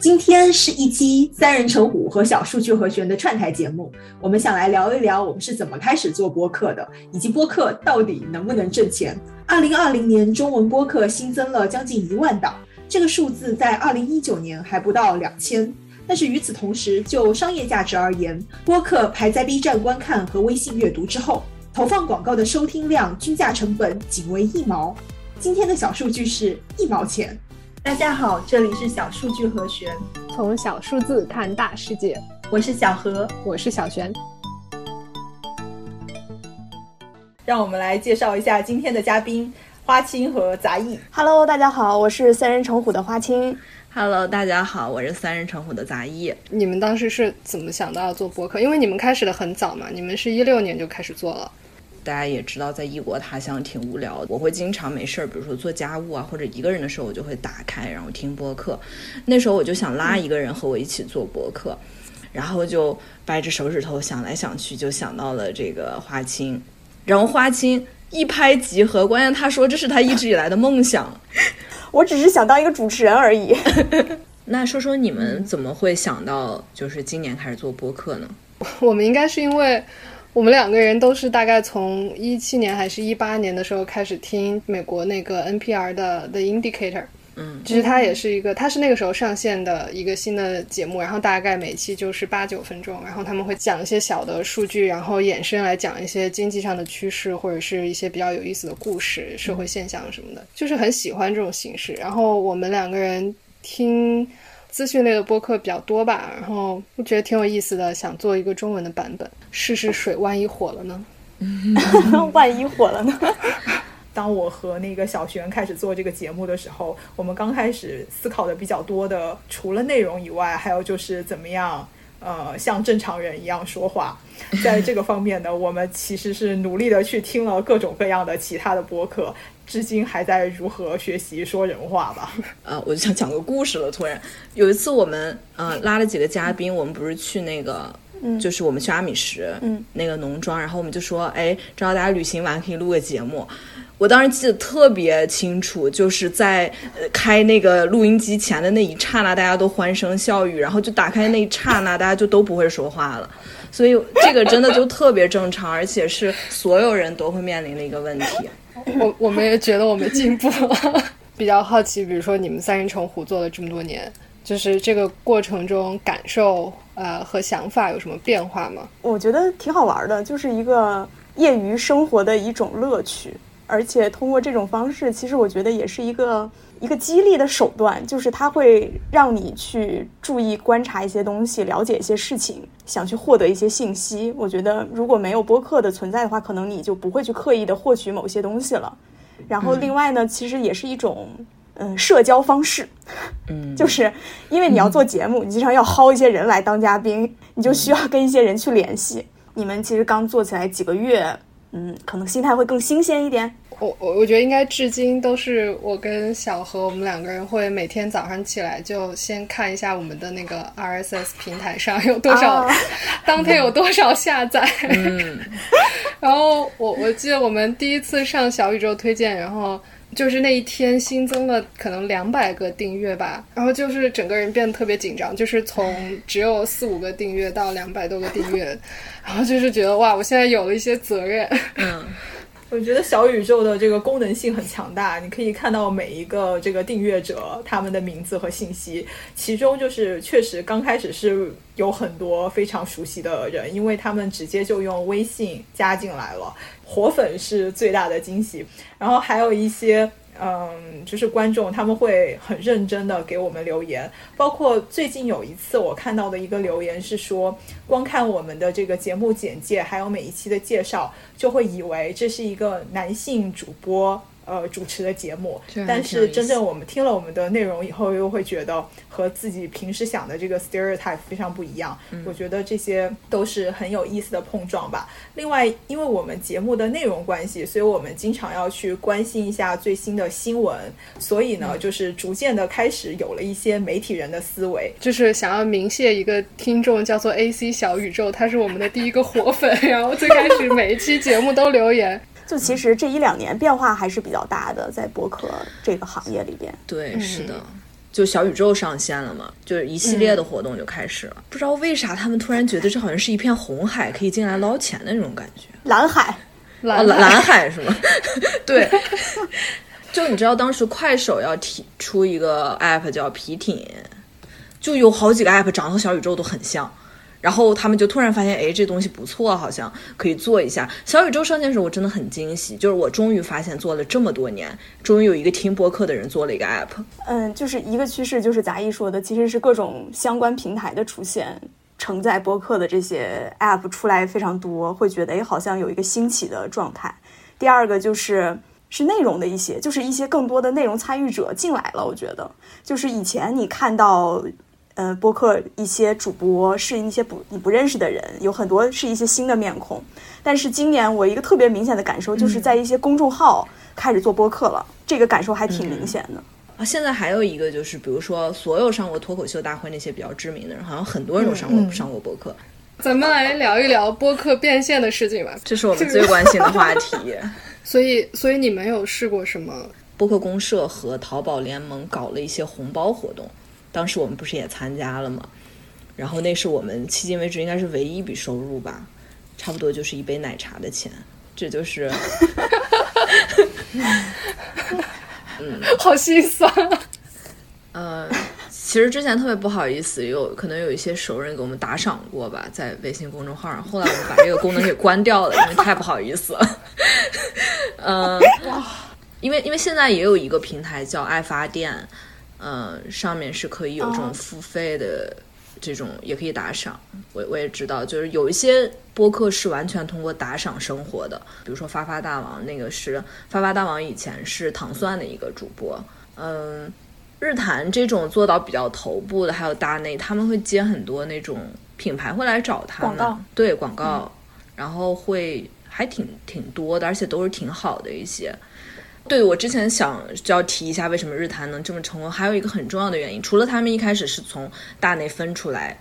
今天是一期三人成虎和小数据和弦的串台节目，我们想来聊一聊我们是怎么开始做播客的，以及播客到底能不能挣钱。二零二零年，中文播客新增了将近一万档，这个数字在二零一九年还不到两千。但是与此同时，就商业价值而言，播客排在 B 站观看和微信阅读之后，投放广告的收听量均价成本仅为一毛。今天的小数据是一毛钱。大家好，这里是小数据和弦，从小数字看大世界。我是小何，我是小璇。让我们来介绍一下今天的嘉宾花青和杂艺。Hello，大家好，我是三人成虎的花青。Hello，大家好，我是三人成虎的杂艺。你们当时是怎么想到要做播客？因为你们开始的很早嘛，你们是一六年就开始做了。大家也知道，在异国他乡挺无聊的。我会经常没事儿，比如说做家务啊，或者一个人的时候，我就会打开，然后听播客。那时候我就想拉一个人和我一起做播客，然后就掰着手指头想来想去，就想到了这个花青。然后花青一拍即合，关键他说这是他一直以来的梦想。我只是想当一个主持人而已。那说说你们怎么会想到就是今年开始做播客呢？我们应该是因为我们两个人都是大概从一七年还是一八年的时候开始听美国那个 NPR 的 The Indicator。嗯，其实它也是一个，它是那个时候上线的一个新的节目，然后大概每期就是八九分钟，然后他们会讲一些小的数据，然后衍生来讲一些经济上的趋势或者是一些比较有意思的故事、社会现象什么的，就是很喜欢这种形式。然后我们两个人听资讯类的播客比较多吧，然后我觉得挺有意思的，想做一个中文的版本，试试水，万一火了呢？万一火了呢？当我和那个小璇开始做这个节目的时候，我们刚开始思考的比较多的，除了内容以外，还有就是怎么样，呃，像正常人一样说话。在这个方面呢，我们其实是努力的去听了各种各样的其他的播客，至今还在如何学习说人话吧。呃，我就想讲个故事了。突然有一次，我们呃拉了几个嘉宾，我们不是去那个。就是我们去阿米什，嗯，那个农庄，然后我们就说，哎，正好大家旅行完可以录个节目。我当时记得特别清楚，就是在开那个录音机前的那一刹那，大家都欢声笑语，然后就打开那一刹那，大家就都不会说话了。所以这个真的就特别正常，而且是所有人都会面临的一个问题。我我们也觉得我们进步了，比较好奇，比如说你们三人成虎做了这么多年，就是这个过程中感受。呃，和想法有什么变化吗？我觉得挺好玩的，就是一个业余生活的一种乐趣，而且通过这种方式，其实我觉得也是一个一个激励的手段，就是它会让你去注意观察一些东西，了解一些事情，想去获得一些信息。我觉得如果没有播客的存在的话，可能你就不会去刻意的获取某些东西了。然后另外呢，其实也是一种。嗯，社交方式，嗯，就是因为你要做节目，你经常要薅一些人来当嘉宾，你就需要跟一些人去联系。你们其实刚做起来几个月，嗯，可能心态会更新鲜一点。我我我觉得应该至今都是我跟小何，我们两个人会每天早上起来就先看一下我们的那个 RSS 平台上有多少，当天有多少下载。嗯，然后我我记得我们第一次上小宇宙推荐，然后。就是那一天新增了可能两百个订阅吧，然后就是整个人变得特别紧张，就是从只有四五个订阅到两百多个订阅，然后就是觉得哇，我现在有了一些责任。嗯，我觉得小宇宙的这个功能性很强大，你可以看到每一个这个订阅者他们的名字和信息，其中就是确实刚开始是有很多非常熟悉的人，因为他们直接就用微信加进来了。活粉是最大的惊喜，然后还有一些，嗯，就是观众他们会很认真的给我们留言，包括最近有一次我看到的一个留言是说，光看我们的这个节目简介，还有每一期的介绍，就会以为这是一个男性主播。呃，主持的节目，但是真正我们听了我们的内容以后，又会觉得和自己平时想的这个 stereotype 非常不一样。我觉得这些都是很有意思的碰撞吧。另外，因为我们节目的内容关系，所以我们经常要去关心一下最新的新闻，所以呢，就是逐渐的开始有了一些媒体人的思维，就是想要明谢一个听众，叫做 AC 小宇宙，他是我们的第一个活粉，然后最开始每一期节目都留言。就其实这一两年变化还是比较大的，在博客这个行业里边。对，是的。就小宇宙上线了嘛，就是一系列的活动就开始了。不知道为啥他们突然觉得这好像是一片红海，可以进来捞钱的那种感觉。蓝海，蓝蓝蓝海是吗？对。就你知道，当时快手要提出一个 app 叫皮艇，就有好几个 app 长得和小宇宙都很像，然后他们就突然发现，哎，这东西不错，好像可以做一下。小宇宙上线时候，我真的很惊喜，就是我终于发现，做了这么多年，终于有一个听播客的人做了一个 app。嗯，就是一个趋势，就是杂艺说的，其实是各种相关平台的出现，承载播客的这些 app 出来非常多，会觉得哎，好像有一个兴起的状态。第二个就是。是内容的一些，就是一些更多的内容参与者进来了。我觉得，就是以前你看到，呃，播客一些主播是一些不你不认识的人，有很多是一些新的面孔。但是今年我一个特别明显的感受，就是在一些公众号开始做播客了，这个感受还挺明显的。啊，现在还有一个就是，比如说所有上过脱口秀大会那些比较知名的人，好像很多人都上过上过播客。咱们来聊一聊播客变现的事情吧，这是我们最关心的话题。所以，所以你们有试过什么？播客公社和淘宝联盟搞了一些红包活动，当时我们不是也参加了吗？然后那是我们迄今为止应该是唯一一笔收入吧，差不多就是一杯奶茶的钱。这就是，嗯，好心酸。呃，其实之前特别不好意思，有可能有一些熟人给我们打赏过吧，在微信公众号上。后来我们把这个功能给关掉了，因为太不好意思了。嗯，因为因为现在也有一个平台叫爱发电，嗯，上面是可以有这种付费的这种，也可以打赏。我我也知道，就是有一些播客是完全通过打赏生活的，比如说发发大王，那个是发发大王以前是糖蒜的一个主播，嗯。日坛这种做到比较头部的，还有大内，他们会接很多那种品牌会来找他们，对广告，然后会还挺挺多的，而且都是挺好的一些。对我之前想就要提一下，为什么日坛能这么成功，还有一个很重要的原因，除了他们一开始是从大内分出来，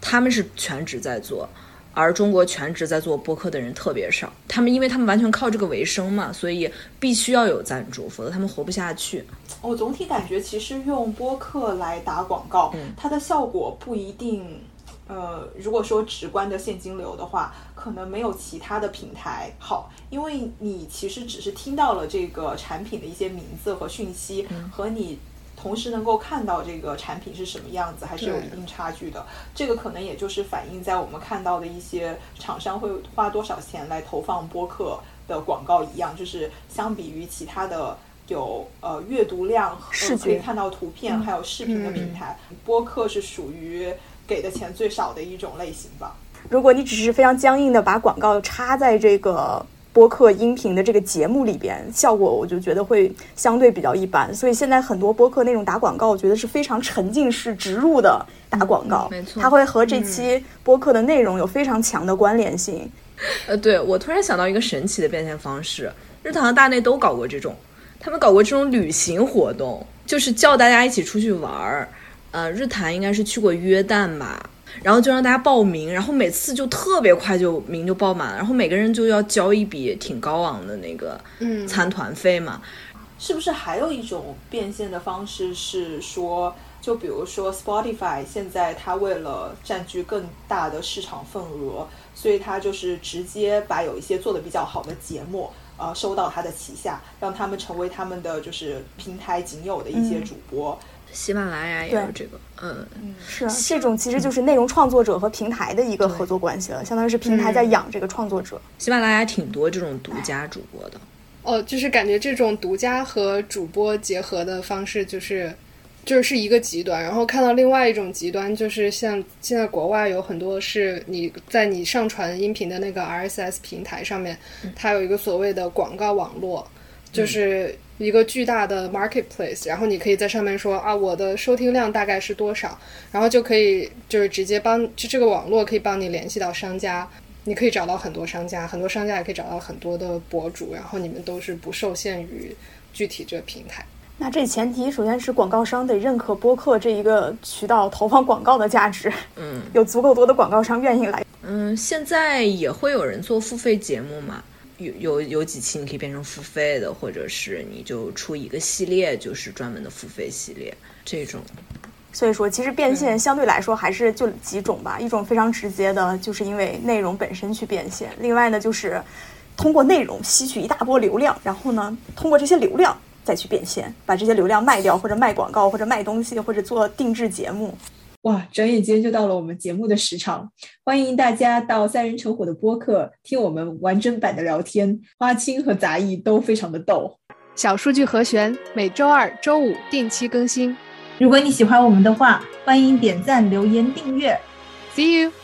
他们是全职在做。而中国全职在做播客的人特别少，他们因为他们完全靠这个为生嘛，所以必须要有赞助，否则他们活不下去。我总体感觉，其实用播客来打广告，它的效果不一定，呃，如果说直观的现金流的话，可能没有其他的平台好，因为你其实只是听到了这个产品的一些名字和讯息，和你。同时能够看到这个产品是什么样子，还是有一定差距的。这个可能也就是反映在我们看到的一些厂商会花多少钱来投放播客的广告一样，就是相比于其他的有呃阅读量和可以看到图片还有视频的平台，播客是属于给的钱最少的一种类型吧。如果你只是非常僵硬的把广告插在这个。播客音频的这个节目里边，效果我就觉得会相对比较一般，所以现在很多播客那种打广告，我觉得是非常沉浸式植入的打广告，没错，它会和这期播客的内容有非常强的关联性。呃，对我突然想到一个神奇的变现方式，日坛和大内都搞过这种，他们搞过这种旅行活动，就是叫大家一起出去玩儿。呃，日坛应该是去过约旦吧。然后就让大家报名，然后每次就特别快就名就报满了，然后每个人就要交一笔挺高昂的那个参团费嘛。是不是还有一种变现的方式是说，就比如说 Spotify 现在它为了占据更大的市场份额，所以它就是直接把有一些做的比较好的节目，呃，收到他的旗下，让他们成为他们的就是平台仅有的一些主播。喜马拉雅也有这个，嗯，是啊，这种其实就是内容创作者和平台的一个合作关系了，相当于是平台在养这个创作者。喜马拉雅挺多这种独家主播的，哦，就是感觉这种独家和主播结合的方式，就是就是一个极端，然后看到另外一种极端，就是像现在国外有很多是你在你上传音频的那个 RSS 平台上面，它有一个所谓的广告网络，就是。一个巨大的 marketplace，然后你可以在上面说啊，我的收听量大概是多少，然后就可以就是直接帮就这个网络可以帮你联系到商家，你可以找到很多商家，很多商家也可以找到很多的博主，然后你们都是不受限于具体这个平台。那这前提首先是广告商得认可播客这一个渠道投放广告的价值，嗯，有足够多的广告商愿意来。嗯，现在也会有人做付费节目嘛？有有有几期你可以变成付费的，或者是你就出一个系列，就是专门的付费系列这种。所以说，其实变现相对来说还是就几种吧。一种非常直接的，就是因为内容本身去变现；另外呢，就是通过内容吸取一大波流量，然后呢，通过这些流量再去变现，把这些流量卖掉，或者卖广告，或者卖东西，或者做定制节目。哇，转眼间就到了我们节目的时长，欢迎大家到三人成虎的播客听我们完整版的聊天，花青和杂艺都非常的逗。小数据和弦每周二、周五定期更新。如果你喜欢我们的话，欢迎点赞、留言、订阅。See you.